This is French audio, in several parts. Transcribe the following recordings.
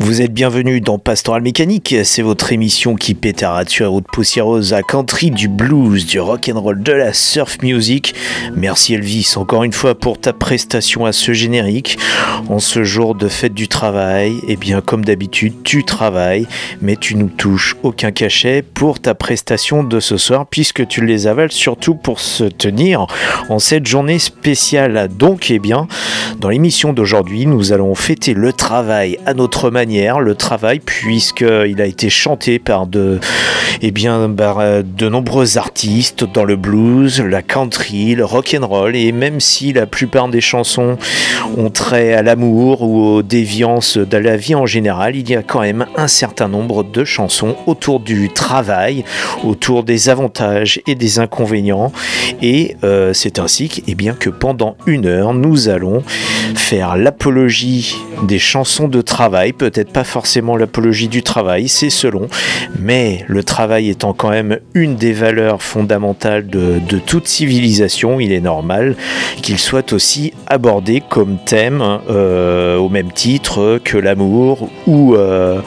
Vous êtes bienvenue dans Pastoral Mécanique, c'est votre émission qui pétarature et route poussiéreuse à country, du blues, du rock and roll, de la surf music. Merci Elvis encore une fois pour ta prestation à ce générique. En ce jour de fête du travail, et eh bien comme d'habitude, tu travailles, mais tu nous touches aucun cachet pour ta prestation de ce soir puisque tu les avales surtout pour se tenir en cette journée spéciale. Donc, eh bien, dans l'émission d'aujourd'hui, nous allons fêter le travail à notre manière, le travail puisqu'il a été chanté par de, eh bien, de nombreux artistes dans le blues, la country, le rock and roll et même si la plupart des chansons ont trait à l'amour ou aux déviances de la vie en général, il y a quand même un certain nombre de chansons autour du travail, autour des avantages et des inconvénients. Et euh, c'est ainsi eh que pendant une heure nous allons faire l'apologie des chansons de travail, peut-être pas forcément l'apologie du travail, c'est selon, mais le travail étant quand même une des valeurs fondamentales de, toute civilisation, il est normal qu'il soit aussi abordé comme thème euh, au même titre que l'amour ou, euh,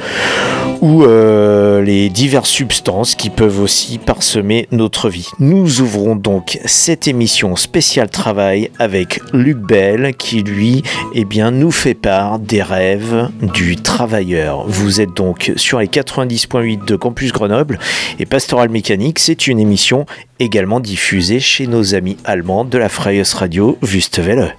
ou euh, les diverses substances qui peuvent aussi parsemer notre vie. Nous ouvrons donc cette émission spéciale travail avec Luc Bell qui lui eh bien, nous fait part des rêves du travailleur. Vous êtes donc sur les 90.8 de Campus Grenoble et Pastoral Mécanique, c'est une émission également diffusée chez nos amis allemands de la Freies Radio Wüstewelle.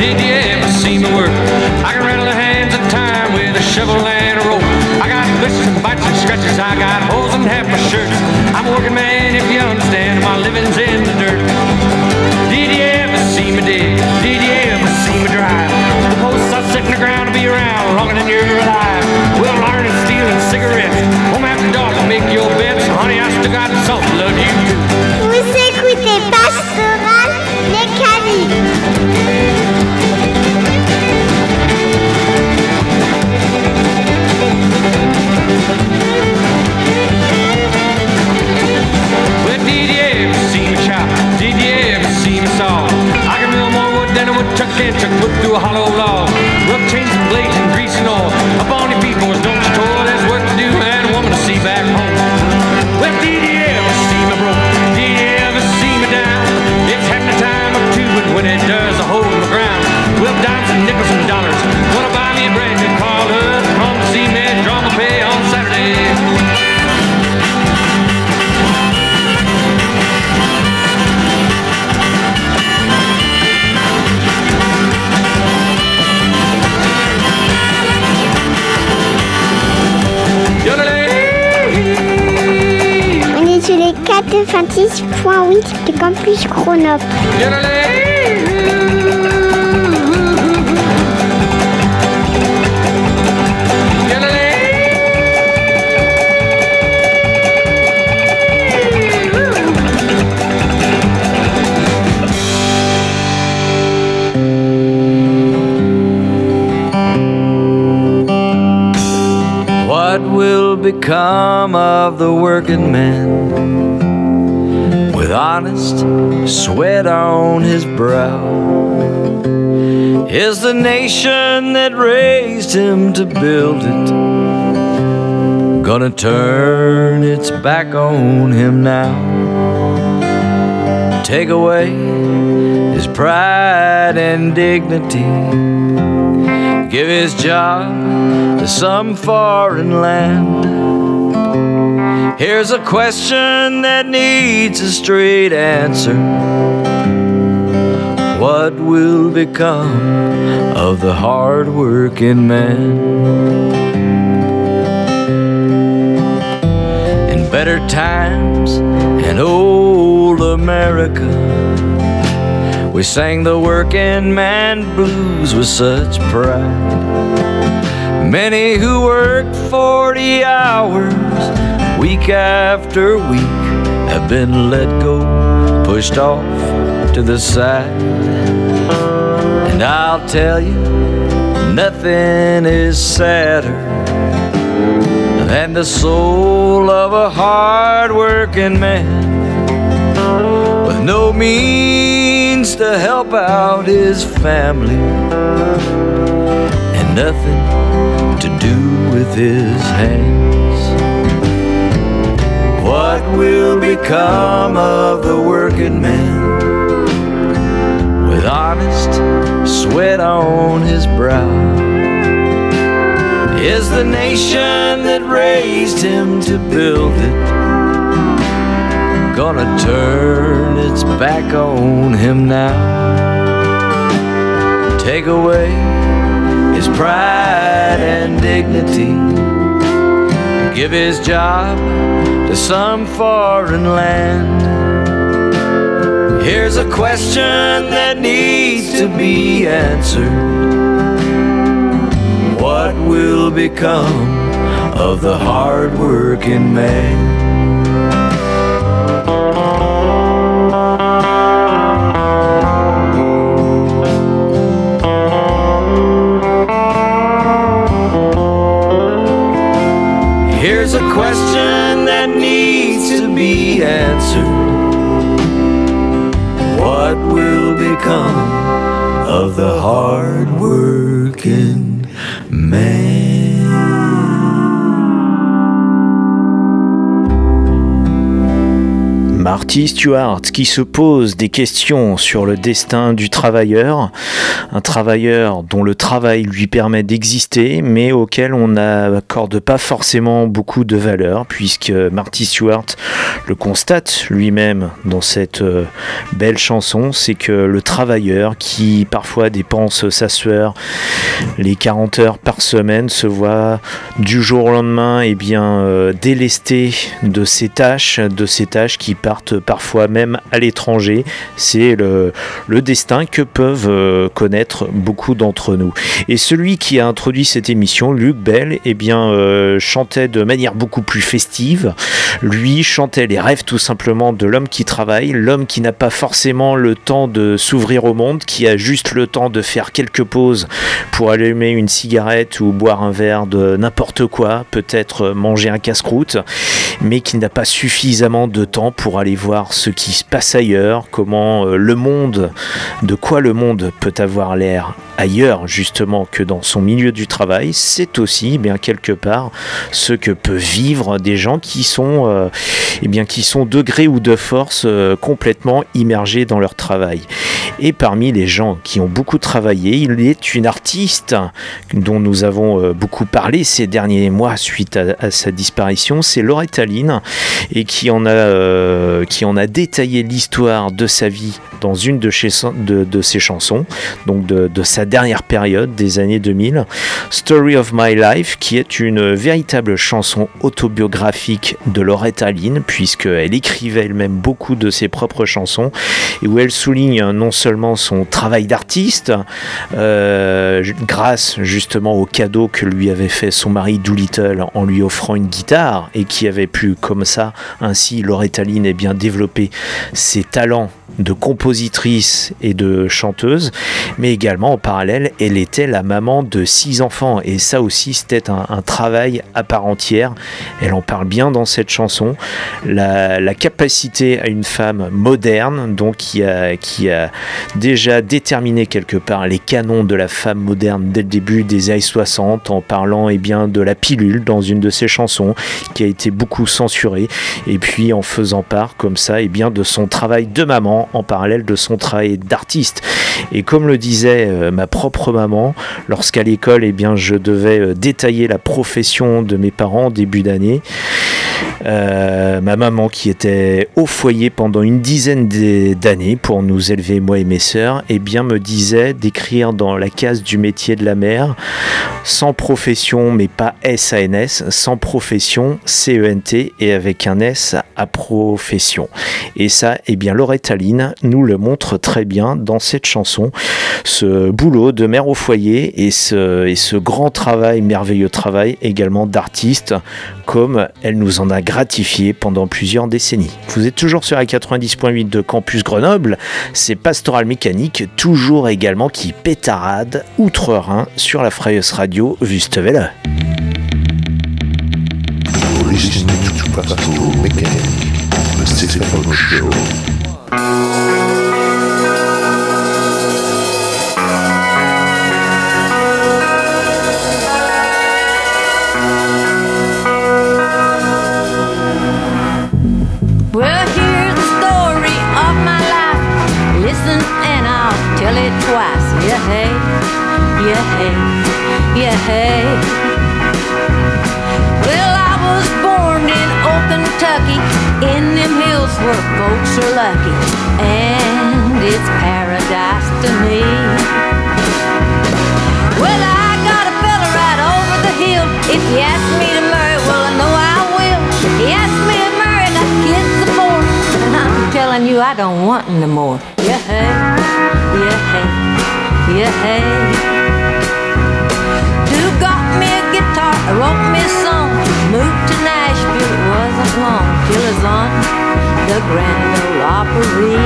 Did you ever see me work? I can rattle the hands of time with a shovel and a rope. I got blisters and bites and scratches. I got holes in half my shirt. I'm a working man, if you understand. My living's in the dirt. Did you ever see me dig? Did you ever see me drive? The posts I set in the ground to be around longer than check in, check through a hollow log. de Campus What will become of the working man? With honest sweat on his brow? Is the nation that raised him to build it gonna turn its back on him now? Take away his pride and dignity give his job to some foreign land. Here's a question that needs a straight answer. What will become of the hard-working man? In better times in old America, we sang the working man blues with such pride. Many who worked 40 hours week after week have been let go, pushed off to the side. And I'll tell you, nothing is sadder than the soul of a hard working man with no means to help out his family and nothing to do with his hands. What will become of the working man with honest sweat on his brow? Is the nation that raised him to build it? gonna turn its back on him now. Take away his pride and dignity. Give his job to some foreign land. Here's a question that needs to be answered. What will become of the hard-working man? Become of the hard-working man? Marty Stewart qui se pose des questions sur le destin du travailleur, un travailleur dont le travail lui permet d'exister mais auquel on n'accorde pas forcément beaucoup de valeur puisque Marty Stewart le constate lui-même dans cette euh, belle chanson, c'est que le travailleur qui parfois dépense sa sueur les 40 heures par semaine se voit du jour au lendemain et eh bien euh, délesté de ses tâches, de ses tâches qui parfois même à l'étranger. C'est le, le, destin que peuvent euh, connaître beaucoup d'entre nous. Et celui qui a introduit cette émission, Luc Bell, eh bien, euh, chantait de manière beaucoup plus festive. Lui chantait les rêves tout simplement de l'homme qui travaille, l'homme qui n'a pas forcément le temps de s'ouvrir au monde, qui a juste le temps de faire quelques pauses pour allumer une cigarette ou boire un verre de n'importe quoi, peut-être manger un casse-croûte, mais qui n'a pas suffisamment de temps pour aller voir ce qui se passe ailleurs, comment euh, le monde, de quoi le monde peut avoir l'air ailleurs justement que dans son milieu du travail, c'est aussi bien quelque part ce que peuvent vivre des gens qui sont, euh, eh bien, qui sont de gré ou de force euh, complètement immergés dans leur travail. Et parmi les gens qui ont beaucoup travaillé, il est une artiste dont nous avons euh, beaucoup parlé ces derniers mois suite à, sa disparition, c'est Loretta Lynn, et qui en a, euh, qui en a détaillé l'histoire de sa vie dans une de, de, ses chansons, donc de, de, sa dernière période des années 2000, Story of My Life, qui est une véritable chanson autobiographique de Loretta Lynn, puisqu'elle écrivait elle-même beaucoup de ses propres chansons, et où elle souligne non seulement son travail d'artiste, euh, grâce justement au cadeau que lui avait fait son mari Doolittle en lui offrant une guitare, et qui avait pu comme ça, ainsi Loretta Lynn, eh bien, développer ses talents de compositrice et de chanteuse, mais également par elle était la maman de six enfants. Et ça aussi, c'était un, travail à part entière. Elle en parle bien dans cette chanson. La, capacité à une femme moderne, donc qui a, qui a déjà déterminé quelque part les canons de la femme moderne dès le début des années 60 en parlant eh bien, de la pilule dans une de ses chansons qui a été beaucoup censurée et puis en faisant part comme ça eh bien, de son travail de maman en parallèle de son travail d'artiste. Et comme le disait euh, ma propre maman, lorsqu'à l'école eh bien, je devais euh, détailler la profession de mes parents en début d'année, euh, ma maman qui était au foyer pendant une dizaine d'années pour nous élever moi et mes sœurs, eh bien me disait d'écrire dans la case du métier de la mère sans profession mais pas SANS, sans profession CENT et avec un S à profession. Et ça, eh bien Lynn nous le montre très bien dans cette chanson, ce boulot de mère au foyer et ce, et ce grand travail, merveilleux travail également d'artiste comme elle nous en a gratifié pendant plusieurs décennies. Vous êtes toujours sur la 90.8 de Campus Grenoble, c'est Pastoral Mécanique, toujours également qui pétarade outre-Rhin sur la Freies Radio Wüstewelle. Hey. Well, I was born in old Kentucky, in them hills where folks are lucky, and it's paradise to me. Well, I got a fella right over the hill. If he asks me to marry, well, I know I will. If he asks me to marry, I got kids of four. And I'm telling you, I don't want no more. Yeah, hey, yeah, hey, yeah, hey. Got me a guitar? I wrote me a song. Moved to Nashville, it wasn't long till I was on the Grand Ole Opry.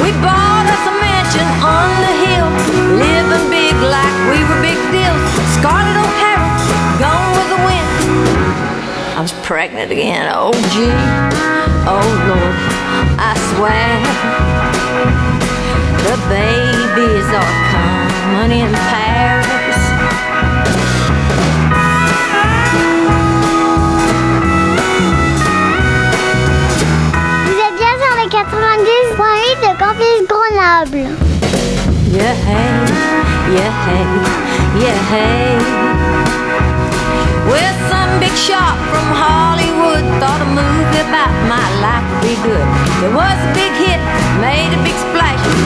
We bought us a mansion on the hill, living big like we were big deals. Scarlett O'Hara, gone with the wind. I was pregnant again, oh gee, oh Lord, I swear. The babies are coming in pairs. Vous êtes bien sur les 90.8 de Campus Grenoble. Yeah, hey, yeah, hey, yeah, hey. Well, some big shot from Hollywood thought a movie about my life would be good. It was a big hit, made a big splash.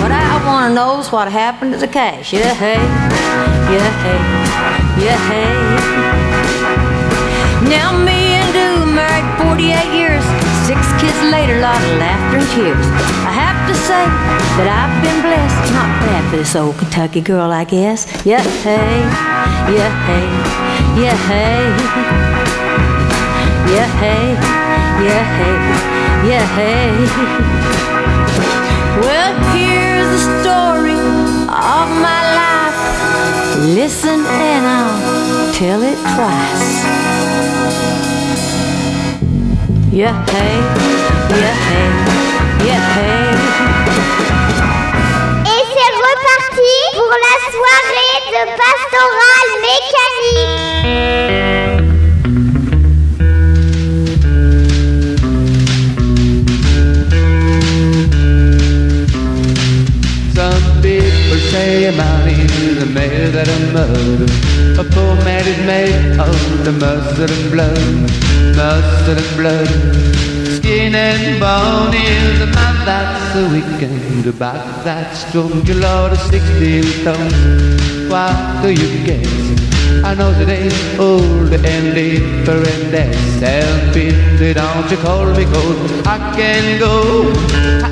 What I wanna know what happened to the cash. Yeah, hey, yeah, hey, yeah, hey. Now me and Du married 48 years. Six kids later, lot of laughter and tears. I have to say that I've been blessed. Not bad for this old Kentucky girl, I guess. Yeah, hey, yeah, hey, yeah, hey. Yeah, hey, yeah, hey, yeah, hey. Here's the story of my life. Listen and I'll tell it twice. Yeah, hey, yeah, hey, yeah, hey. Et c'est reparti pour la soirée de Pastoral Mécanique. A man is made out of mud. A poor man is made of the muscle and blood, muscle and blood. Skin and bone is a man that's a weekend, back that's strong. You load of 16 tons. What do you guess? I know that ain't old and deeper and self-pity. Don't you call me cold? I can go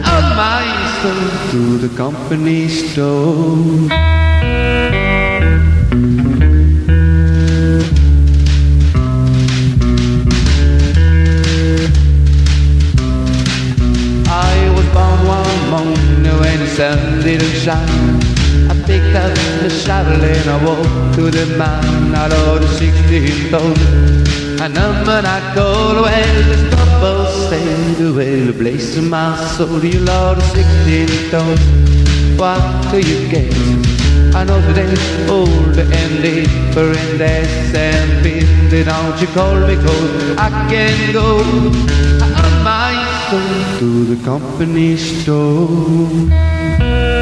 out myself to the company store. I sun didn't shine. picked up the shovel and I walked to the mine out of the 16 tons. A number I call away, the couple sailed away, the place of my soul, you Lord, 16 tons. What do you get? I know today old and deeper that's and busy. Don't you call me cold? I can go on my soul to the company store.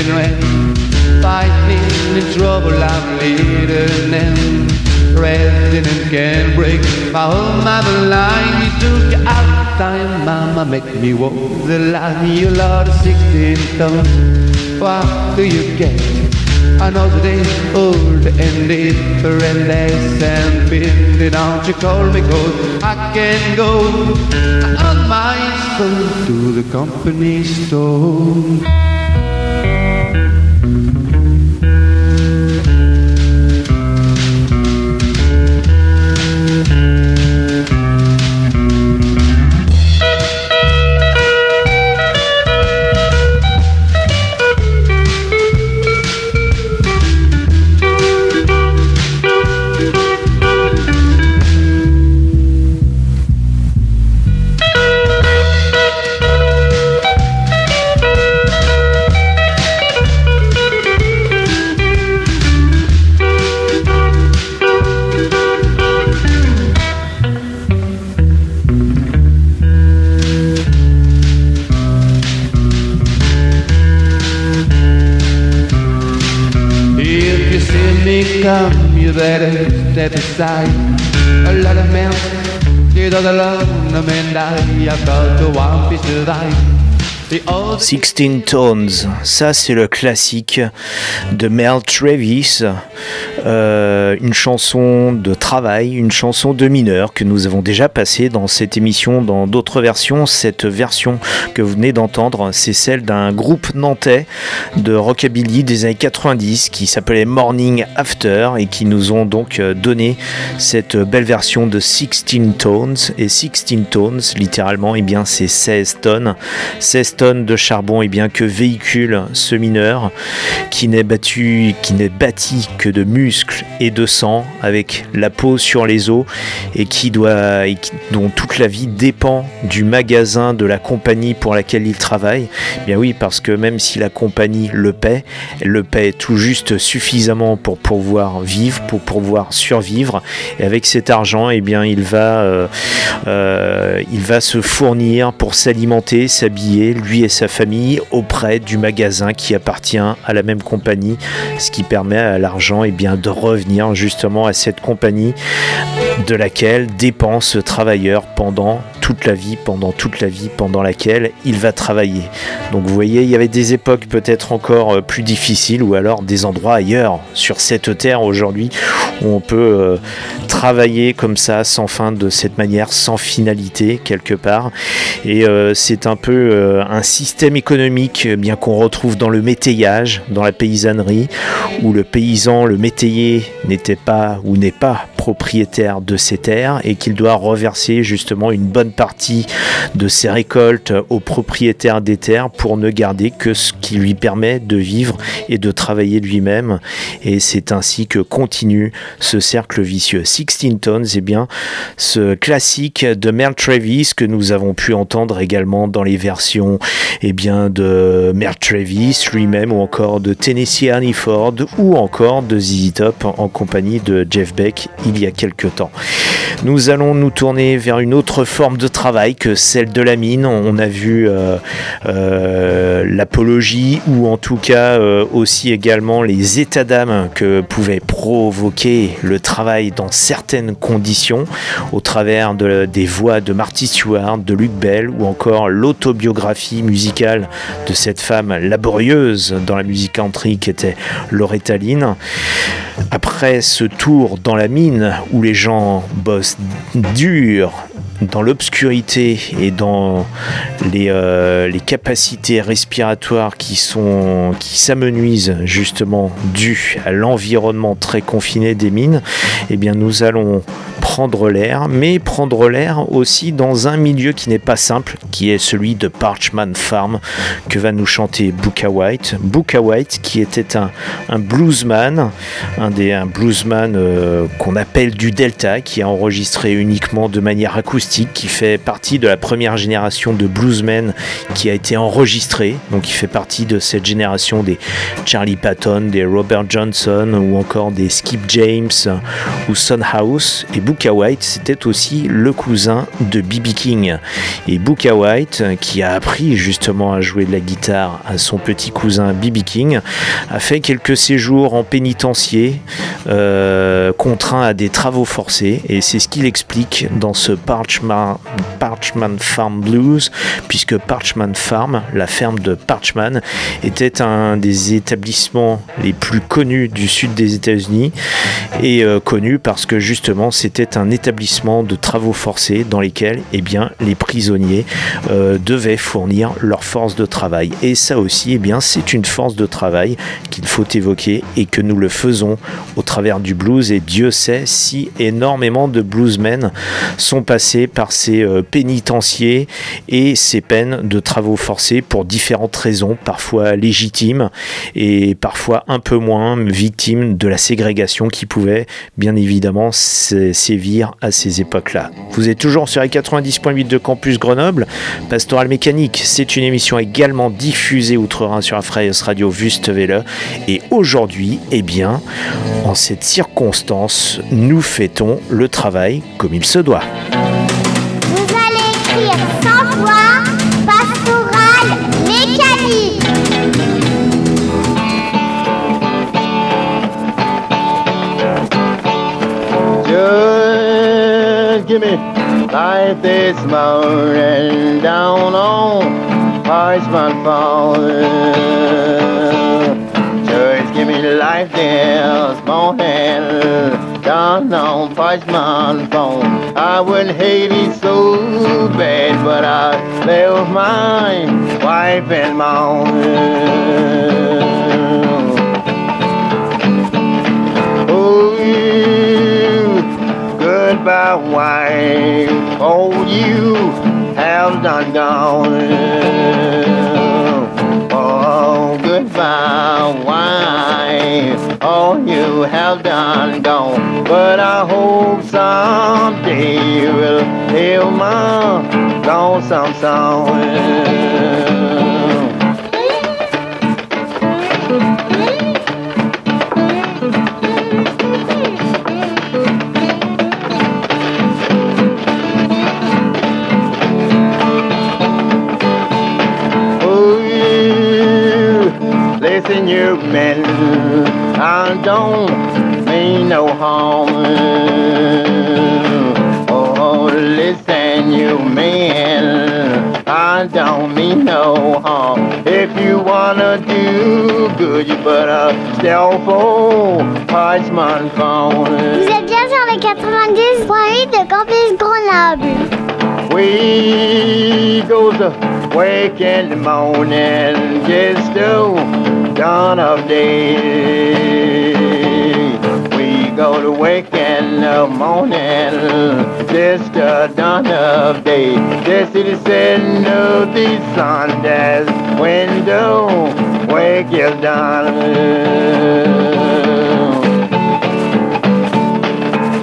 Drizzling rain Fighting in trouble I'm leading them President can break my whole mother line You took your out time, mama Make me walk the line You Lord of 16 tons What do you get? Know today old and different days and busy. Don't you call me cold? I can go on my soul to the company store. Old 16 Tones, ça c'est le classique de Mel Travis, euh, une chanson de travail, une chanson de mineur que nous avons déjà passée dans cette émission dans d'autres versions. Cette version que vous venez d'entendre, c'est celle d'un groupe nantais de rockabilly des années 90 qui s'appelait Morning After et qui nous ont donc euh, donné cette belle version de 16 Tones. Et 16 Tones, littéralement, eh bien c'est 16 tonnes. 16 tonnes de charbon et bien que véhicule ce mineur qui n'est battu qui n'est bâti que de et de sang avec la peau sur les os et qui doit et qui- dont toute la vie dépend du magasin de la compagnie pour laquelle il travaille. Eh bien oui parce que même si la compagnie le paie elle le paie tout juste suffisamment pour pouvoir vivre pour pouvoir survivre. Et avec cet argent eh bien il va euh, euh, il va se fournir pour s'alimenter, s'habiller, lui et sa famille, auprès du magasin qui appartient à la même compagnie, ce qui permet à l'argent eh bien, de revenir justement à cette compagnie de laquelle dépend ce travailleur pendant toute la vie, pendant toute la vie pendant laquelle il va travailler. Donc vous voyez, il y avait des époques peut-être encore euh, plus difficiles ou alors des endroits ailleurs sur cette terre aujourd'hui où on peut euh, travailler comme ça sans fin de cette manière, sans finalité quelque part. Et euh, c'est un peu un système économique bien qu'on retrouve dans le métayage, dans la paysannerie, où le paysan, le métayer n'était pas ou n'est pas propriétaire de ses terres et qu'il doit reverser justement une bonne partie de ses récoltes aux propriétaires des terres pour ne garder que ce qui lui permet de vivre et de travailler lui-même. Et c'est ainsi que continue ce cercle vicieux. 16 Tones, eh bien, ce classique de Mel Travis que nous avons pu entendre également dans les versions eh bien, de Mel Travis lui-même ou encore de Tennessee Ernie Ford ou encore de ZZ Top en compagnie de Jeff Beck il y a quelques temps. Nous allons nous tourner vers une autre forme de travail que celle de la mine. On a vu euh, euh, l'apologie ou en tout cas euh, aussi également les états d'âme que pouvait provoquer le travail dans certaines conditions au travers de- des voix de Marty Stewart, de Luc Bell ou encore l'autobiographie musicale de cette femme laborieuse dans la musique country qui était Loretta Lynn. Après ce tour dans la mine où les gens bossent dur, dans l'obscurité et dans les, euh, les capacités respiratoires qui sont qui s'amenuisent justement dû à l'environnement très confiné des mines, eh bien nous allons prendre l'air, mais prendre l'air aussi dans un milieu qui n'est pas simple, qui est celui de Parchman Farm, que va nous chanter Booka White. Booka White, qui était un, un bluesman, un des un bluesman euh, qu'on appelle du Delta, qui a enregistré uniquement de manière acoustique, qui fait partie de la première génération de bluesmen qui a été enregistré. Donc il fait partie de cette génération des Charlie Patton, des Robert Johnson ou encore des Skip James ou Son House. Et Booka White, c'était aussi le cousin de B.B. King. Et Booka White, qui a appris justement à jouer de la guitare à son petit cousin B.B. King, a fait quelques séjours en pénitencier, euh, contraint à des travaux forcés. Et c'est ce qu'il explique dans ce Parchman, Farm Blues, puisque Parchman Farm, la ferme de Parchman, était un des établissements les plus connus du sud des États-Unis et euh, connu parce que justement c'était un établissement de travaux forcés dans lesquels eh bien, les prisonniers euh, devaient fournir leur force de travail. Et ça aussi, eh bien, c'est une force de travail qu'il faut évoquer et que nous le faisons au travers du blues. Et Dieu sait si énormément de bluesmen sont passés par ces euh, pénitenciers et ces peines de travaux forcés pour différentes raisons, parfois légitimes et parfois un peu moins victimes de la ségrégation qui pouvait bien évidemment sé- sévir à ces époques-là. Vous êtes toujours sur les 90.8 de Campus Grenoble. Pastoral Mécanique, c'est une émission également diffusée outre-Rhin sur Freies Radio Wüstewelle. Et aujourd'hui, eh bien, en cette circonstance, nous fêtons le travail comme il se doit. Écrire 100 fois pastoral mécanique. Just give me life this morning down on Parchment Farm. Just give me life this morning down on Parchment Farm. I wouldn't hate it so bad, but I left my wife and mom. Oh, you goodbye, wife. Oh, you have done gone. Goodbye, wife. Oh, you have done gone. But I hope someday you will hear my lonesome song. Don't mean no harm. Oh, listen, you men, I don't mean no harm. If you wanna do good, you better stay for Parchment Phone. Vous êtes bien sur les 90.8 de Campus Grenoble. We go to wake in the morning, just to dawn of day. Go to wake in the morning, just the dawn of day. The setting of the sun, that's window, wake you down.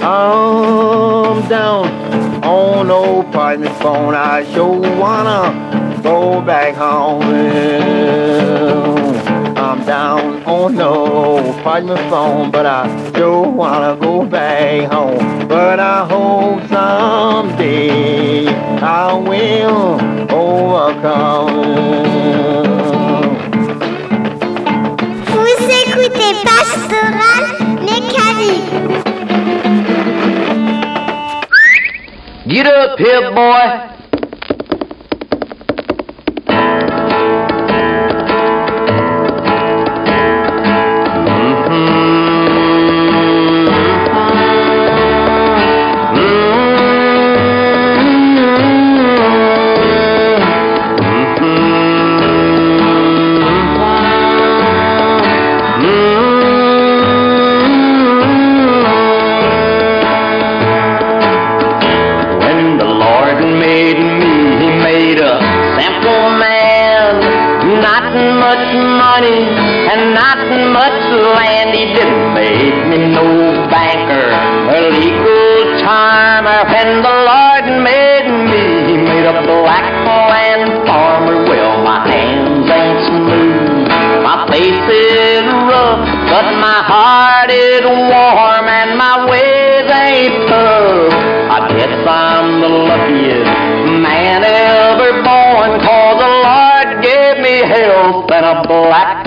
Oh, I'm down on old partner's phone. I sure wanna go back home. I'm down on no partner's phone, but I sure wanna go back home. But I hope someday I will overcome. Vous écoutez Pastoral Mécanique. Get up here, boy. Black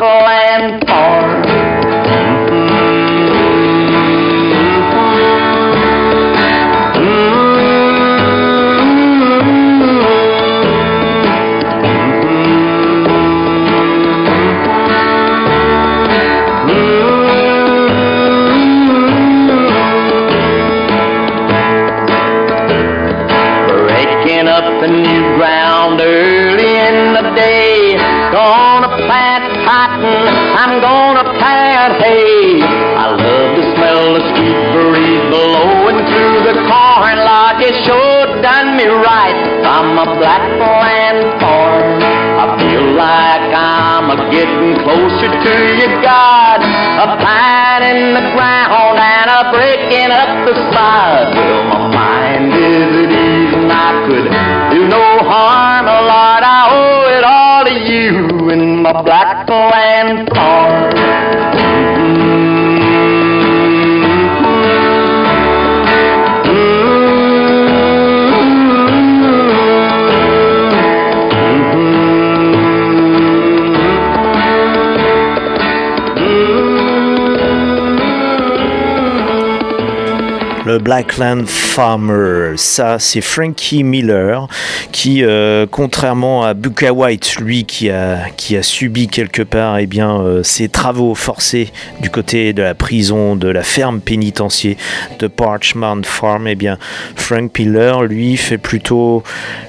Blackland Farmer, ça c'est Frankie Miller qui, euh, contrairement à Buka White, lui qui a, qui a subi quelque part eh bien, euh, ses travaux forcés du côté de la prison, de la ferme pénitentiaire de Parchment Farm, eh bien, Frank Miller, lui, fait plutôt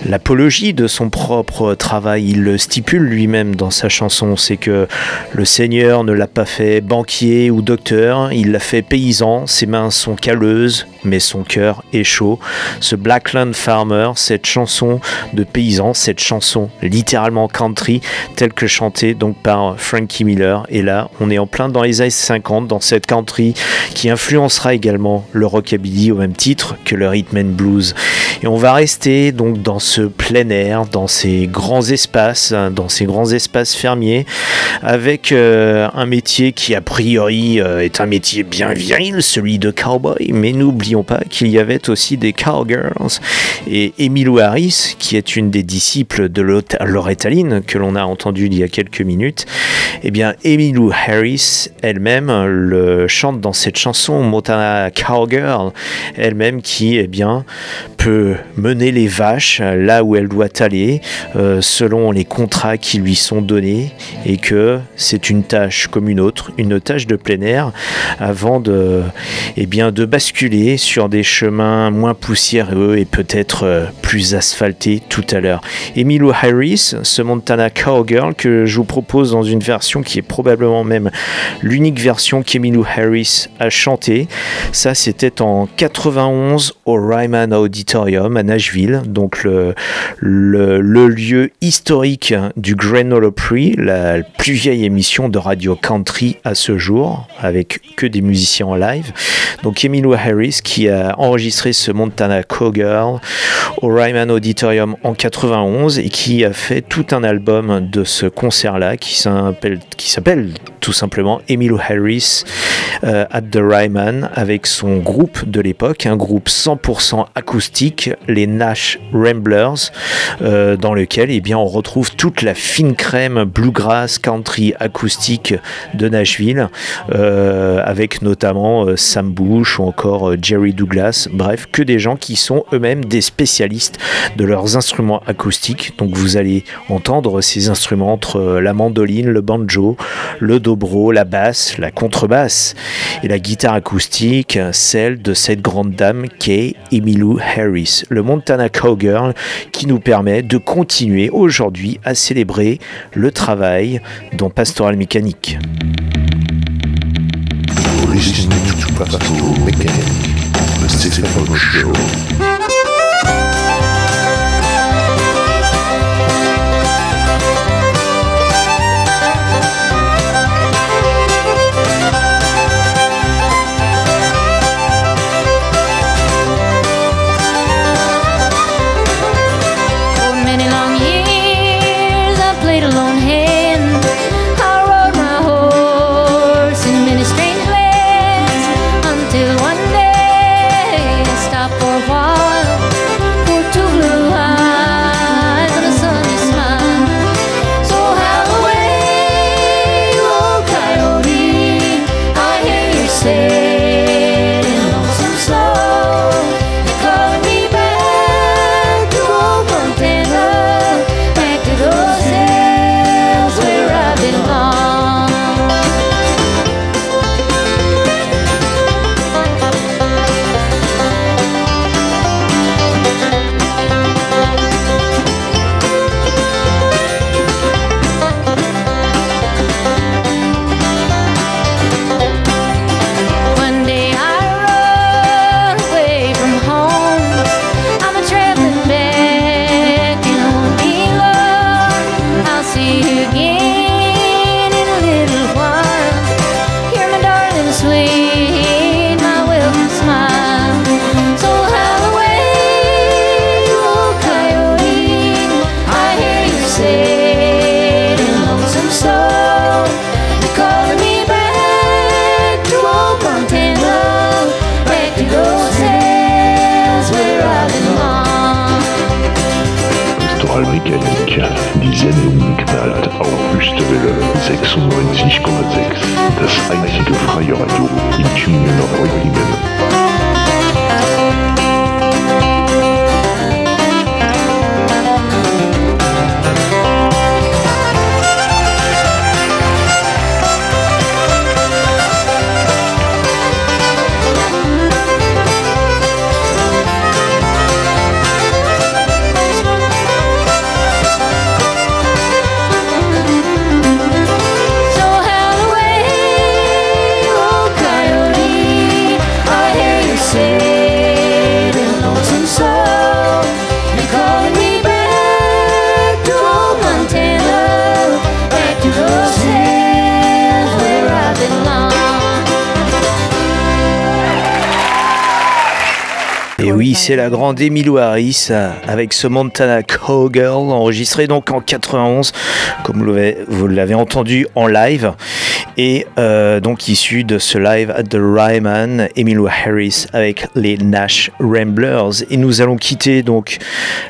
l'apologie de son propre travail. Il le stipule lui-même dans sa chanson, c'est que le Seigneur ne l'a pas fait banquier ou docteur, il l'a fait paysan, ses mains sont calleuses, mais son cœur est chaud. Ce Blackland Farmer, cette chanson de paysan, cette chanson littéralement country, telle que chantée donc par Frankie Miller. Et là, on est en plein dans les années 50, dans cette country qui influencera également le rockabilly au même titre que le rhythm and blues. Et on va rester donc dans ce plein air, dans ces grands espaces, dans ces grands espaces fermiers, avec euh, un métier qui a priori euh, est un métier bien viril, celui de cowboy, mais pas qu'il y avait aussi des cowgirls. Et Emilou Harris, qui est une des disciples de Loretta Lynn, que l'on a entendu il y a quelques minutes, eh bien Emilou Harris elle-même le chante dans cette chanson Montana Cowgirl, elle-même qui eh bien peut mener les vaches là où elle doit aller euh, selon les contrats qui lui sont donnés et que c'est une tâche comme une autre, une tâche de plein air avant de, eh bien, de basculer sur des chemins moins poussiéreux et peut-être euh, plus asphaltés tout à l'heure. Emilio Harris, ce Montana Cowgirl que je vous propose dans une version qui est probablement même l'unique version qu'Emilio Harris a chantée. Ça, c'était en 91 au Ryman Auditorium à Nashville, donc le, lieu historique du Grand Ole Opry, la plus vieille émission de radio country à ce jour, avec que des musiciens en live. Donc Emilio Harris qui a enregistré ce Montana Cowgirl au Ryman Auditorium en 91 et qui a fait tout un album de ce concert-là qui s'appelle qui tout simplement Emilio Harris euh, at the Ryman avec son groupe de l'époque, un groupe 100% acoustique, les Nash Ramblers, euh, dans lequel eh bien, on retrouve toute la fine crème bluegrass country acoustique de Nashville, euh, avec notamment Sam Bush ou encore euh, Douglas, bref, que des gens qui sont eux-mêmes des spécialistes de leurs instruments acoustiques. Donc vous allez entendre ces instruments entre euh, la mandoline, le banjo, le dobro, la basse, la contrebasse et la guitare acoustique, celle de cette grande dame qu'est Emilou Harris, le Montana Cowgirl, qui nous permet de continuer aujourd'hui à célébrer le travail dans Pastoral Mécanique. Mississippi Show. see you again in a little while. You're my darling, sweet, my welcome smile. So have away, old oh, coyote. I hear you say in lonesome soul. You're calling me back to old Montana, back to those hills where I belong. Histoire américaine, dizaine Augustwelle 96,6. Das einzige freie Radio in Tübingen Reutlingen. C'est la grande Emilio Harris euh, avec ce Montana Cowgirl enregistré donc en 91, comme vous l'avez entendu en live, et euh, donc issu de ce live at the Ryman, Emilio Harris avec les Nash Ramblers. Et nous allons quitter donc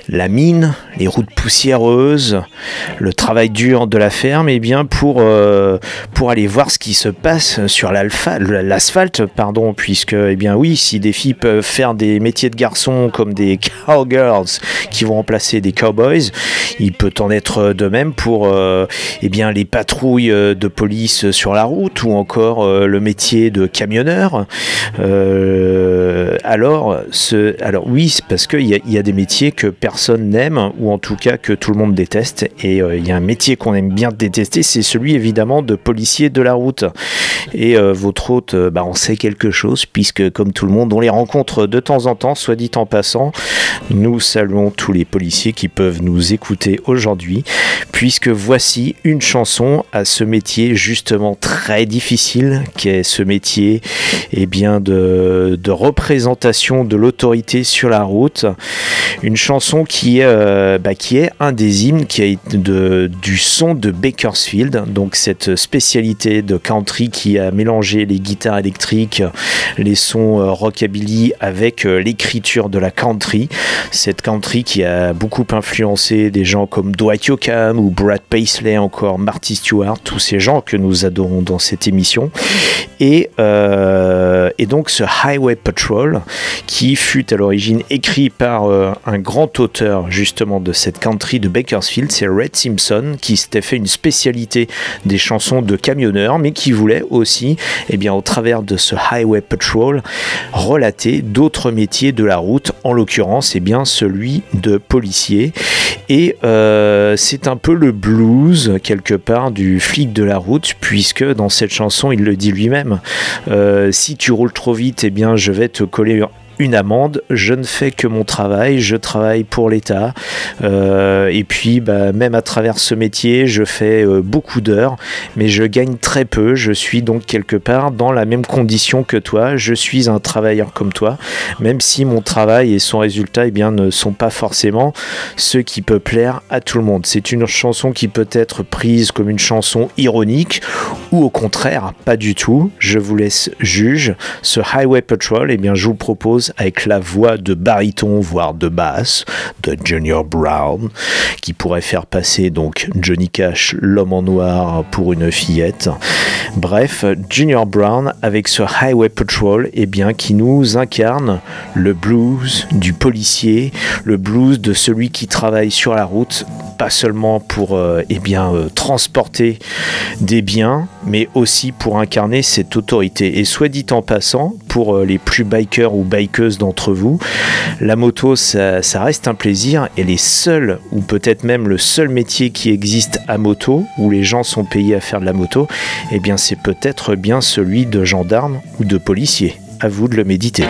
la mine, les routes poussiéreuses, le travail dur de la ferme, et bien pour, euh, pour aller voir ce qui se passe sur l'asphalte, pardon, puisque, eh bien oui, si des filles peuvent faire des métiers de garçons comme des cowgirls qui vont remplacer des cowboys, il peut en être de même pour euh, eh bien, les patrouilles de police sur la route ou encore euh, le métier de camionneur. Euh, alors, alors oui, parce qu'il y, y a des métiers que personne n'aime ou en tout cas que tout le monde déteste. Et euh, il y a un métier qu'on aime bien détester, c'est celui évidemment de policier de la route. Et votre hôte, euh, bah, on sait quelque chose puisque comme tout le monde, on les rencontre de temps en temps, soit dit en passant. Nous saluons tous les policiers qui peuvent nous écouter aujourd'hui, puisque voici une chanson à ce métier justement très difficile, qui est ce métier eh bien, de, de représentation de l'autorité sur la route. Une chanson qui est, euh, bah, qui est un des hymnes qui été de, du son de Bakersfield, donc cette spécialité de country qui a mélangé les guitares électriques, les sons euh, rockabilly avec euh, l'écriture de la country. Cette country qui a beaucoup influencé des gens comme Dwight Yoakam ou Brad Paisley, encore Marty Stewart, tous ces gens que nous adorons dans cette émission. Et, euh, et donc ce Highway Patrol, qui fut à l'origine écrit par euh, un grand auteur justement de cette country de Bakersfield, c'est Red Simpson, qui s'était fait une spécialité des chansons de camionneurs, mais qui voulait aussi, eh bien, au travers de ce Highway Patrol, relater d'autres métiers de la route, en l'occurrence, eh bien, celui de policier. Et euh, c'est un peu le blues, quelque part, du flic de la route, puisque dans cette chanson, il le dit lui-même, euh, si tu roules trop vite, eh bien, je vais te coller une amende, je ne fais que mon travail, je travaille pour l'État, Euh, et puis bah, même à travers ce métier, je fais euh, beaucoup d'heures, mais je gagne très peu, je suis donc quelque part dans la même condition que toi, je suis un travailleur comme toi, même si mon travail et son résultat eh ne sont pas forcément ceux qui peuvent plaire à tout le monde. C'est une chanson qui peut être prise comme une chanson ironique, ou au contraire, pas du tout, je vous laisse juge. Ce Highway Patrol, eh je vous le avec la voix de baryton, voire de basse, de Junior Brown, qui pourrait faire passer donc Johnny Cash, l'homme en noir, pour une fillette. Bref, Junior Brown avec ce Highway Patrol, eh bien, qui nous incarne le blues du policier, le blues de celui qui travaille sur la route, pas seulement pour euh, eh bien, euh, transporter des biens, mais aussi pour incarner cette autorité. Et soit dit en passant, pour euh, les plus bikers ou d'entre vous, la moto, ça, reste un plaisir et les seuls, ou peut-être même le seul métier qui existe à moto, où les gens sont payés à faire de la moto, eh bien c'est peut-être bien celui de gendarme ou de policier. À vous de le méditer.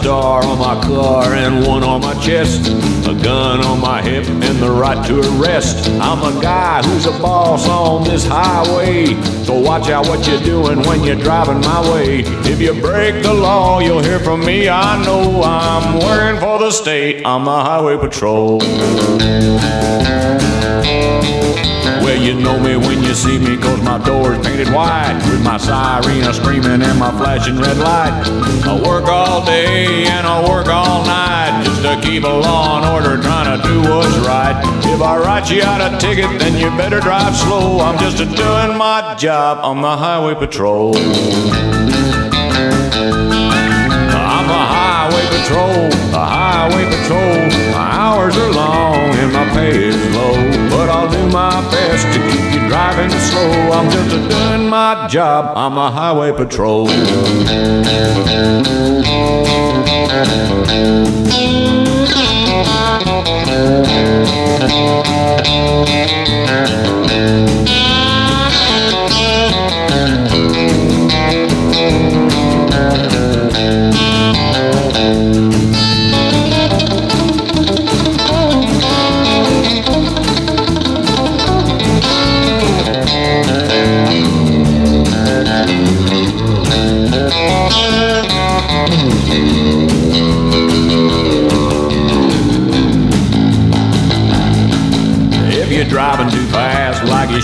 Star on my car and one on my chest. A gun on my hip and the right to arrest. I'm a guy who's a boss on this highway. So watch out what you're doing when you're driving my way. If you break the law, you'll hear from me. I know I'm working for the state. I'm the highway patrol. Well, you know me when you see me, cause my door's painted white. With my siren screaming and my flashing red light. I work all day and I work all night just to keep a law and order, trying to do what's right. If I write you out a ticket, then you better drive slow. I'm just doing my job on the highway patrol. Patrol, a highway patrol. My hours are long and my pay is low, but I'll do my best to keep you driving slow. I'm just a doing my job. I'm a highway patrol. If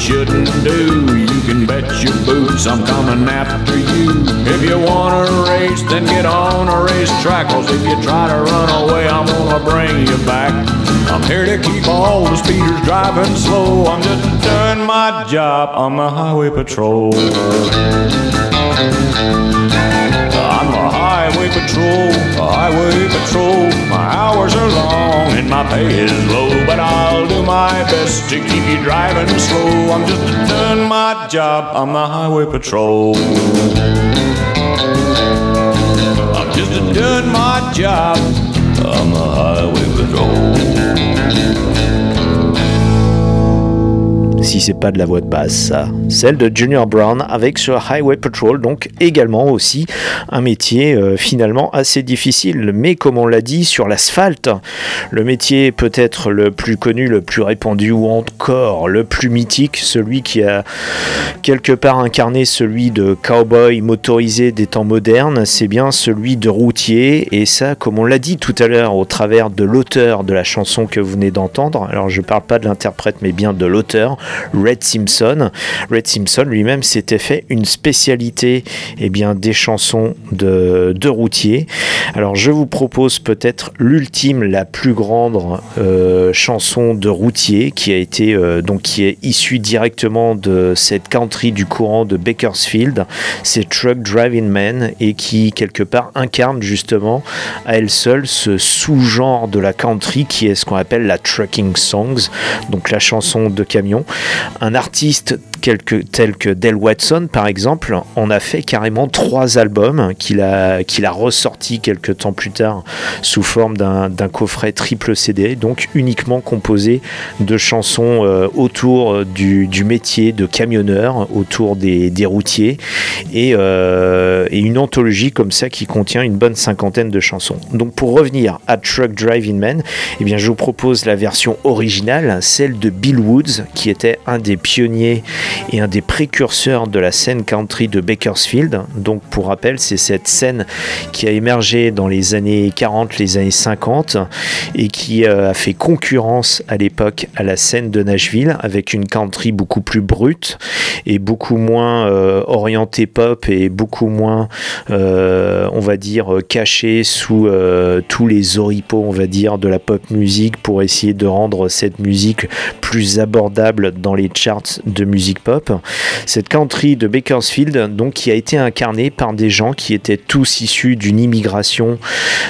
shouldn't do, you can bet your boots I'm coming after you. If you want to race, then get on a racetrack. Cause if you try to run away, I'm gonna bring you back. I'm here to keep all the speeders driving slow. I'm just doing my job I'm the highway patrol. Highway patrol. My hours are long and my pay is low, but I'll do my best to keep you driving slow. I'm just doing my job. I'm the highway patrol. I'm just doing my job. I'm the highway patrol. C'est pas de la voix de basse. Celle de Junior Brown avec ce Highway Patrol, donc également aussi un métier euh, finalement assez difficile. Mais comme on l'a dit, sur l'asphalte, le métier peut-être le plus connu, le plus répandu ou encore le plus mythique, celui qui a quelque part incarné celui de cowboy motorisé des temps modernes, c'est bien celui de routier. Et ça, comme on l'a dit tout à l'heure au travers de l'auteur de la chanson que vous venez d'entendre, alors je parle pas de l'interprète mais bien de l'auteur, Red Simpson. Red Simpson lui-même s'était fait une spécialité eh bien, des chansons de, de routier. Alors je vous propose peut-être l'ultime, la plus grande euh, chanson de routier qui a été euh, donc qui est issue directement de cette country du courant de Bakersfield. C'est Truck Driving Man et qui quelque part incarne justement à elle seule ce sous-genre de la country qui est ce qu'on appelle la trucking songs, donc la chanson de camion. Un artiste quelque, tel que Del Watson, par exemple, en a fait carrément trois albums qu'il a, qu'il a ressorti quelques temps plus tard sous forme d'un, coffret triple CD, donc uniquement composé de chansons euh, autour du, métier de camionneur, autour des, routiers, et, euh, et, une anthologie comme ça qui contient une bonne cinquantaine de chansons. Donc pour revenir à Truck Driving Man, eh bien je vous propose la version originale, celle de Bill Woods, qui était un des pionniers et un des précurseurs de la scène country de Bakersfield. Donc pour rappel, c'est cette scène qui a émergé dans les années 40, les années 50 et qui euh, a fait concurrence à l'époque à la scène de Nashville avec une country beaucoup plus brute et beaucoup moins euh, orientée pop et beaucoup moins, euh, on va dire, cachée sous tous les oripeaux, on va dire, de la pop musique pour essayer de rendre cette musique plus abordable dans les charts de musique Cette country de Bakersfield, donc, qui a été incarnée par des gens qui étaient tous issus d'une immigration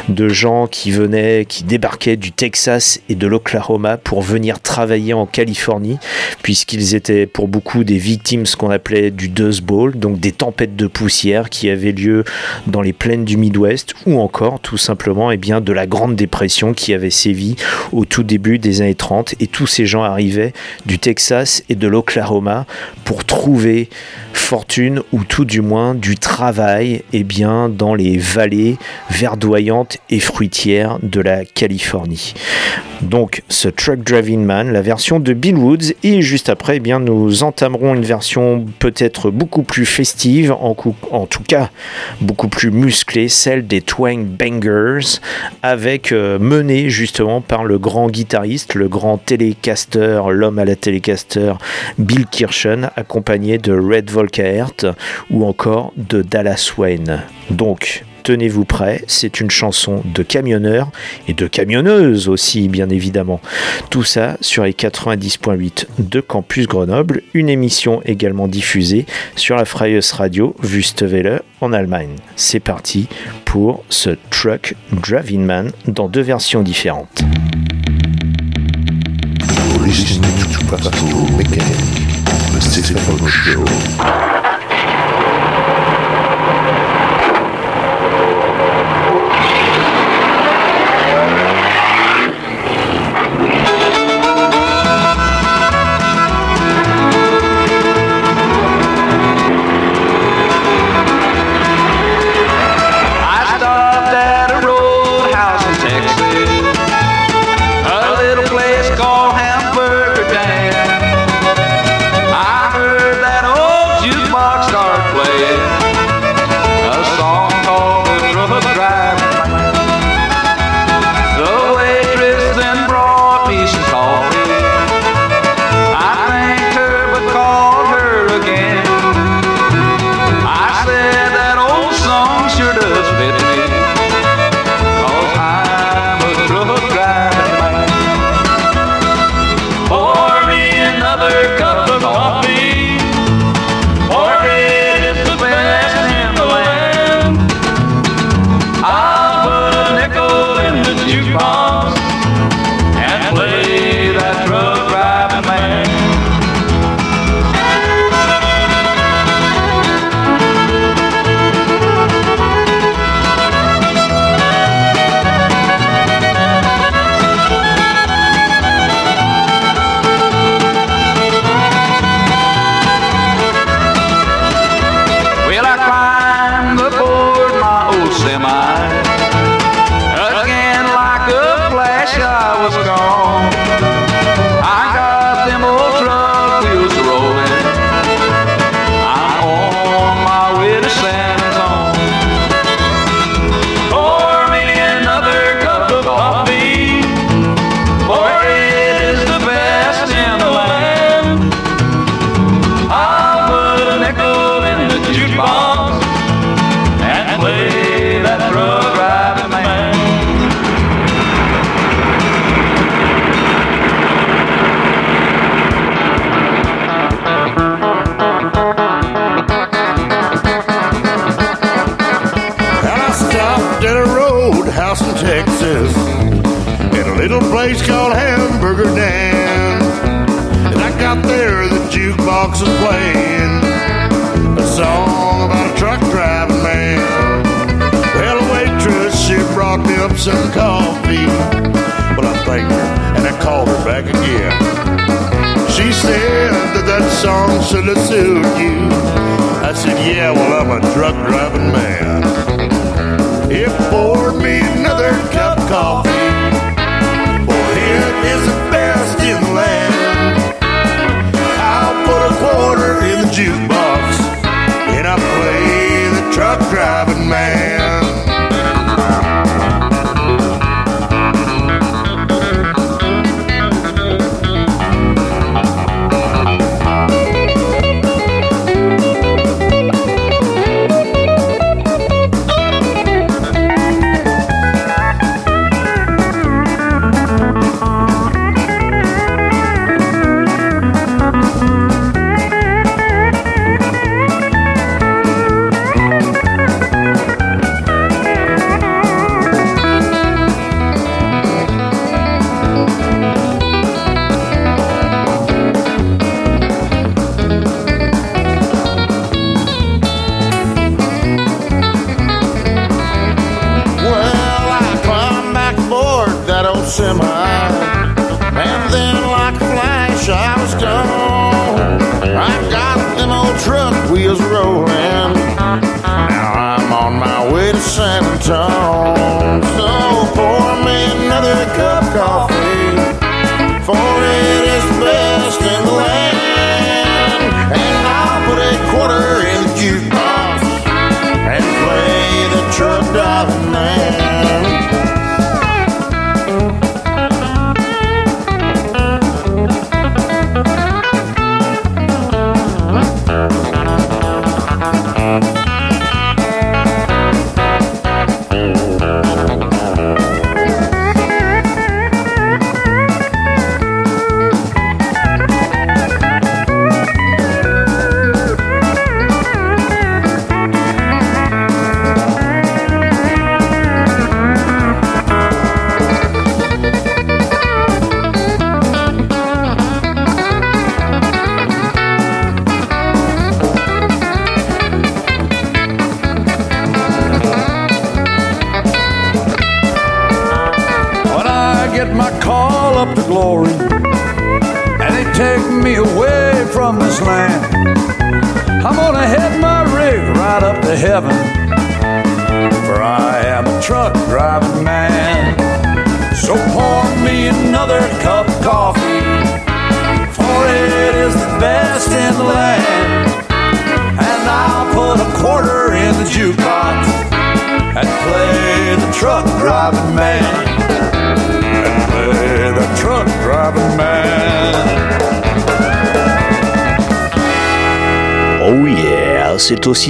de gens qui venaient, qui débarquaient du Texas et de l'Oklahoma pour venir travailler en Californie, puisqu'ils étaient pour beaucoup des victimes, ce qu'on appelait du Dust Bowl, donc des tempêtes de poussière qui avaient lieu dans les plaines du Midwest, ou encore tout simplement et eh bien, de la Grande Dépression qui avait sévi au tout début des années 30, et tous ces gens arrivaient du Texas et de l'Oklahoma pour trouver fortune ou tout du moins du travail eh bien, dans les vallées verdoyantes et fruitières de la Californie. Donc ce Truck Driving Man, la version de Bill Woods, et juste après, eh bien, nous entamerons une version peut-être beaucoup plus festive, en, tout cas beaucoup plus musclée, celle des Twang Bangers, avec euh, menée justement par le grand guitariste, le grand télécaster, l'homme à la télécaster Bill Accompagné de Red Volkaert ou encore de Dallas Wayne. Donc, tenez-vous prêts, c'est une chanson de camionneur et de camionneuse aussi, bien évidemment. Tout ça sur les 90.8 de Campus Grenoble, une émission également diffusée sur la Freies Radio Wüstewelle en Allemagne. C'est parti pour ce Truck Driving Man dans deux versions différentes. The City Photo Show. some coffee. but I thanked her and I called her back again. She said that that song should have suited you. I said, yeah, well, I'm a truck driving man. It poured me another cup of coffee. For it is the best in the land. I'll put a quarter in the jukebox and I play the truck driver. Wheels rolling. Now I'm on my way to San Antonio. So pour me another cup of coffee, for it is the best in the land. And I'll put a quarter in the jukebox and play the truck driving man.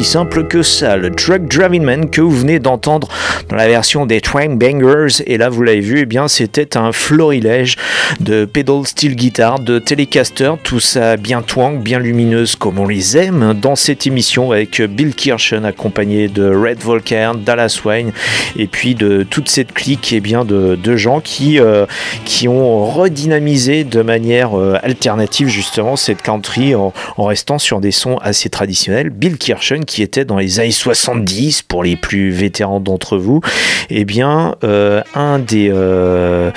Simple que ça. Le Truck Driving Man que vous venez d'entendre dans la version des Twang Bangers, et là vous l'avez vu, eh bien c'était un florilège de pedal steel guitar, de Telecaster, tout ça bien twang, bien lumineuse comme on les aime dans cette émission avec Bill Kirschen accompagné de Red Volker, Dallas Wayne et puis de toute cette clique eh bien, de, de gens qui, euh, qui ont redynamisé de manière euh, alternative justement cette country en, en restant sur des sons assez traditionnels. Bill Kirschen qui était dans les années 70 pour les plus vétérans d'entre vous, eh bien euh, un des euh,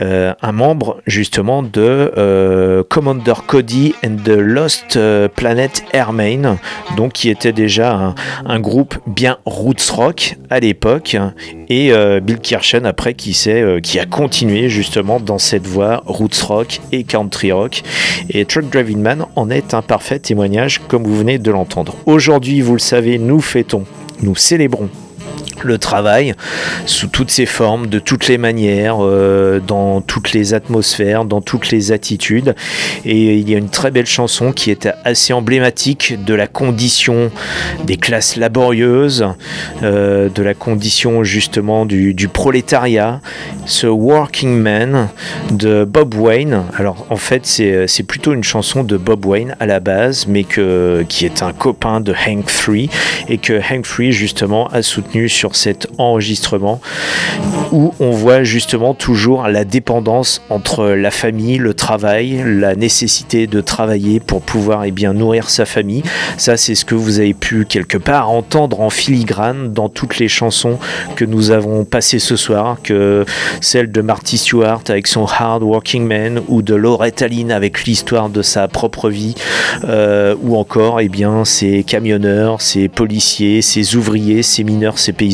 euh, un membre justement de Commander Cody and the Lost Planet Airmain, donc qui était déjà un groupe bien roots rock à l'époque, et euh, Bill Kirschen après qui euh, qui a continué justement dans cette voie roots rock et country rock, et Truck Driving Man en est un parfait témoignage comme vous venez de l'entendre. Aujourd'hui, vous le savez, nous fêtons, nous célébrons le travail sous toutes ses formes, de toutes les manières, euh, dans toutes les atmosphères, dans toutes les attitudes. Et il y a une très belle chanson qui est assez emblématique de la condition des classes laborieuses, euh, de la condition justement du, prolétariat, ce Working Man de Bob Wayne. Alors en fait c'est c'est plutôt une chanson de Bob Wayne à la base, mais qui est un copain de Hank Free et que Hank Free justement a soutenu sur cet enregistrement où on voit justement toujours la dépendance entre la famille, le travail, la nécessité de travailler pour pouvoir eh bien, nourrir sa famille. Ça, c'est ce que vous avez pu quelque part entendre en filigrane dans toutes les chansons que nous avons passées ce soir, que celle de Marty Stewart avec son Hard Working Man ou de Loretta Lynn avec l'histoire de sa propre vie, euh, ou encore eh bien, ses camionneurs, ses policiers, ses ouvriers, ses mineurs, ses paysans.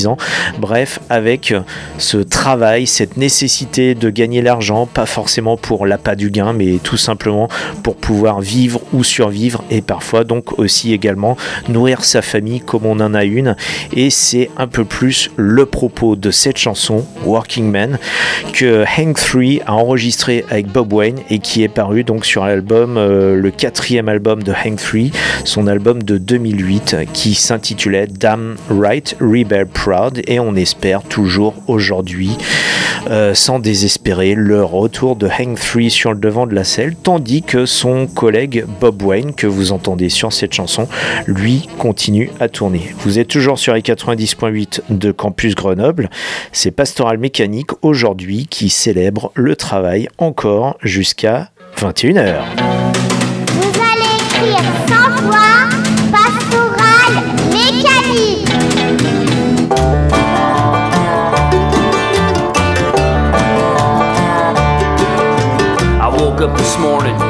Bref, avec ce travail, cette nécessité de gagner l'argent, pas forcément pour l'appât du gain, mais tout simplement pour pouvoir vivre ou survivre et parfois donc aussi également nourrir sa famille comme on en a une. Et c'est un peu plus le propos de cette chanson, Working Man, que Hank 3 a enregistré avec Bob Wayne et qui est paru donc sur l'album, euh, le quatrième album de Hank 3, son album de 2008 qui s'intitulait Damn Right Rebel Et on espère toujours aujourd'hui euh, sans désespérer le retour de Hank 3 sur le devant de la scène tandis que son collègue Bob Wayne que vous entendez sur cette chanson lui continue à tourner. Vous êtes toujours sur les 90.8 de Campus Grenoble, c'est Pastoral Mécanique aujourd'hui qui célèbre le travail encore jusqu'à 21h. Vous allez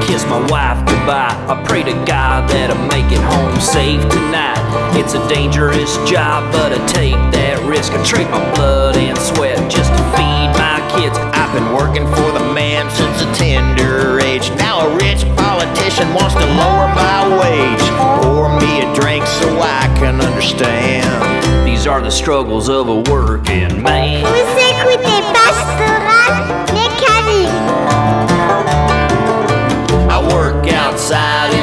Kiss my wife goodbye. I pray to God that I make it home safe tonight. It's a dangerous job, but I take that risk. I trade my blood and sweat just to feed my kids. I've been working for the man since a tender age. Now a rich politician wants to lower my wage. Pour me a drink so I can understand. These are the struggles of a working man.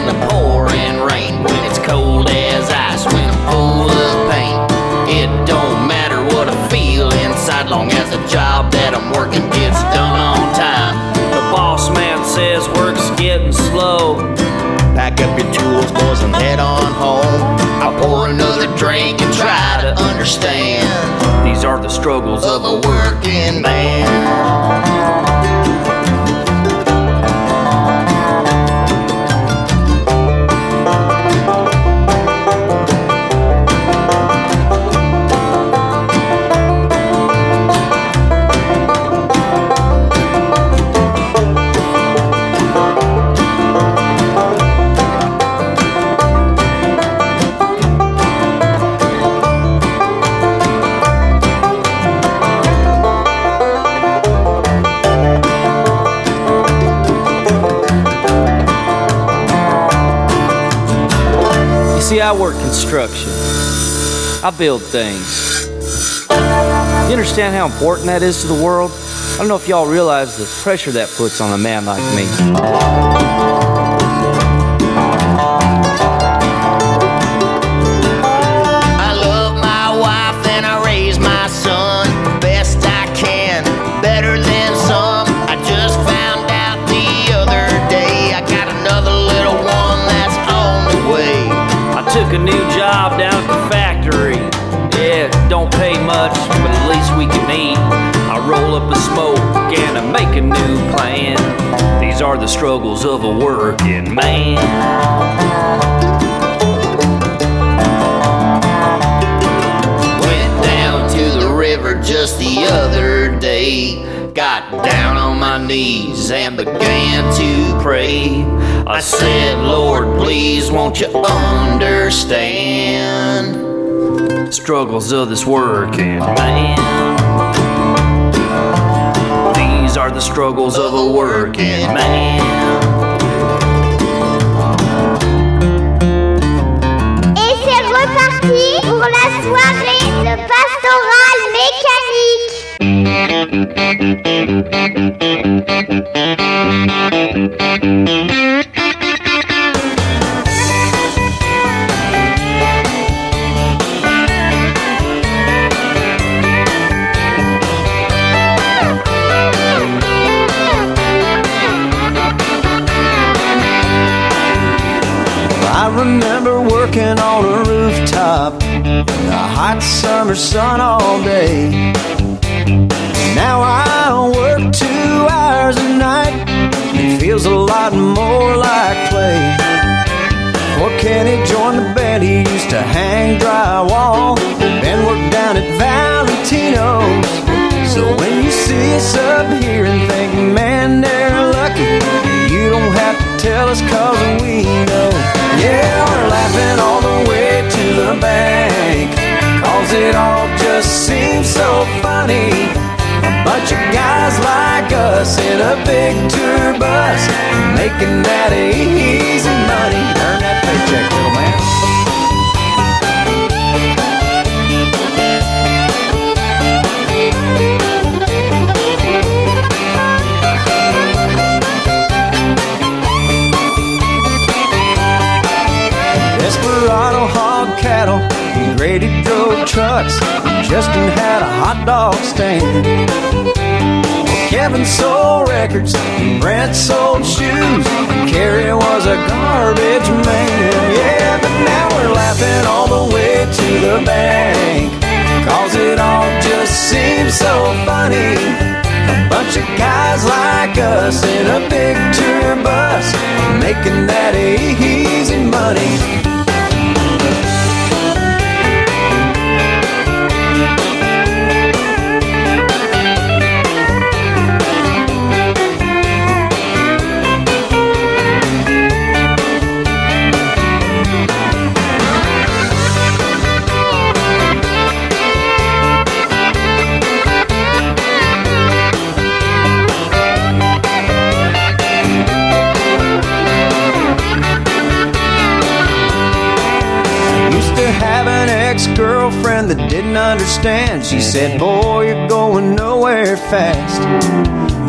The pouring rain when it's cold as ice, when I'm full of pain. It don't matter what I feel inside, long as the job that I'm working gets done on time. The boss man says work's getting slow. Pack up your tools, boys, and head on home. I'll pour another drink and try to understand. These are the struggles of a working man. See, I work construction. I build things. You understand how important that is to the world? I don't know if y'all realize the pressure that puts on a man like me. Much, but at least we can eat. I roll up a smoke and I make a new plan. These are the struggles of a working man. Went down to the river just the other day. Got down on my knees and began to pray. I said, Lord, please won't you understand? Struggles of this working man. These are the struggles of a working man. Et c'est reparti pour la soirée Mécanique. Hot summer sun all day. Now I work two hours a night. It feels a lot more like play. Before Kenny joined the band, he used to hang drywall. Then worked down at Valentino's. So when you see us up here and think, man, they're lucky, you don't have to tell us cause we know. Yeah, we're laughing all the way to the bank. Cause it all just seems so funny. A bunch of guys like us in a big tour bus, making that easy money. Earn that paycheck, little man. Desperado hog cattle, Grady drove trucks, Justin had a hot dog stand. Kevin sold records, and Brent sold shoes, Kerry was a garbage man. Yeah, but now we're laughing all the way to the bank, cause it all just seems so funny. A bunch of guys like us in a big tour bus, making that easy money. That didn't understand. She said, Boy, you're going nowhere fast.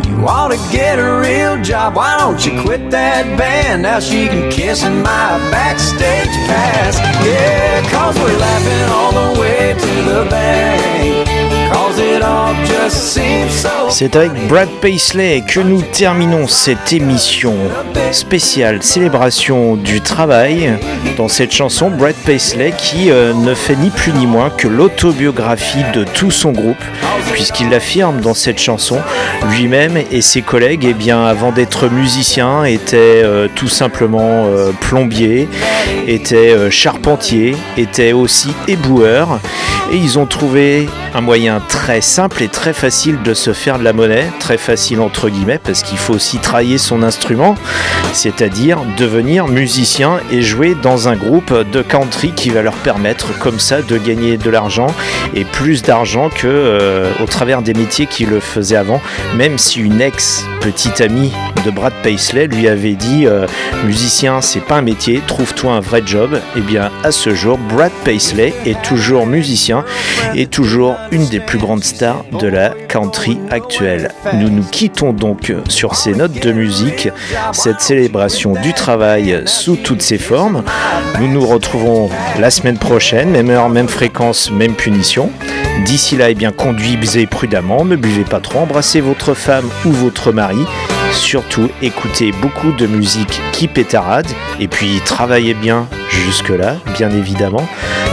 You ought to get a real job. Why don't you quit that band? Now she can kiss in my backstage pass. Yeah, cause we're laughing all the way to the bank. C'est avec Brad Paisley que nous terminons cette émission spéciale célébration du travail. Dans cette chanson, Brad Paisley qui euh, ne fait ni plus ni moins que l'autobiographie de tout son groupe, puisqu'il affirme dans cette chanson lui-même et ses collègues, eh bien, avant d'être musicien, étaient euh, tout simplement euh, plombiers, étaient euh, charpentiers, étaient aussi éboueurs, et ils ont trouvé un moyen très simple et très facile de se faire de la monnaie, très facile entre guillemets, parce qu'il faut aussi travailler son instrument, c'est-à-dire devenir musicien et jouer dans un groupe de country qui va leur permettre comme ça de gagner de l'argent et plus d'argent que euh, au travers des métiers qu'ils le faisaient avant, même si une ex petite amie de Brad Paisley lui avait dit euh, musicien c'est pas un métier, trouve-toi un vrai job. Et bien à ce jour, Brad Paisley est toujours musicien et toujours une des plus grandes stars de la country actuelle. Nous nous quittons donc sur ces notes de musique, cette célébration du travail sous toutes ses formes. Nous nous retrouvons la semaine prochaine, même heure, même fréquence, même punition. D'ici là, eh bien, conduisez prudemment, ne buvez pas trop, embrassez votre femme ou votre mari. Surtout, écoutez beaucoup de musique qui pétarade et puis travaillez bien jusque-là, bien évidemment.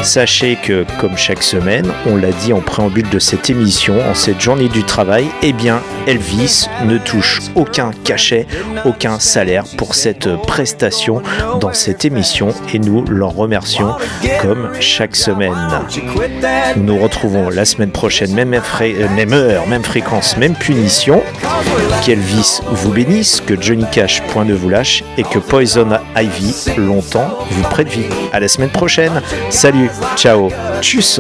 Sachez que, comme chaque semaine, on l'a dit en préambule de cette émission, en cette journée du travail, eh bien, Elvis ne touche aucun cachet, aucun salaire pour cette prestation dans cette émission et nous l'en remercions comme chaque semaine. Nous nous retrouvons la semaine prochaine, même, même heure, même fréquence, même punition. Qu'Elvis vous bénisse, que Johnny Cash point ne vous lâche et que Poison Ivy longtemps vous prête vie. À la semaine prochaine. Salut, ciao, tchuss.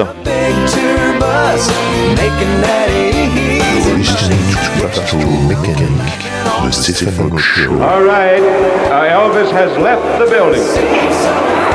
All right, Elvis has left the building.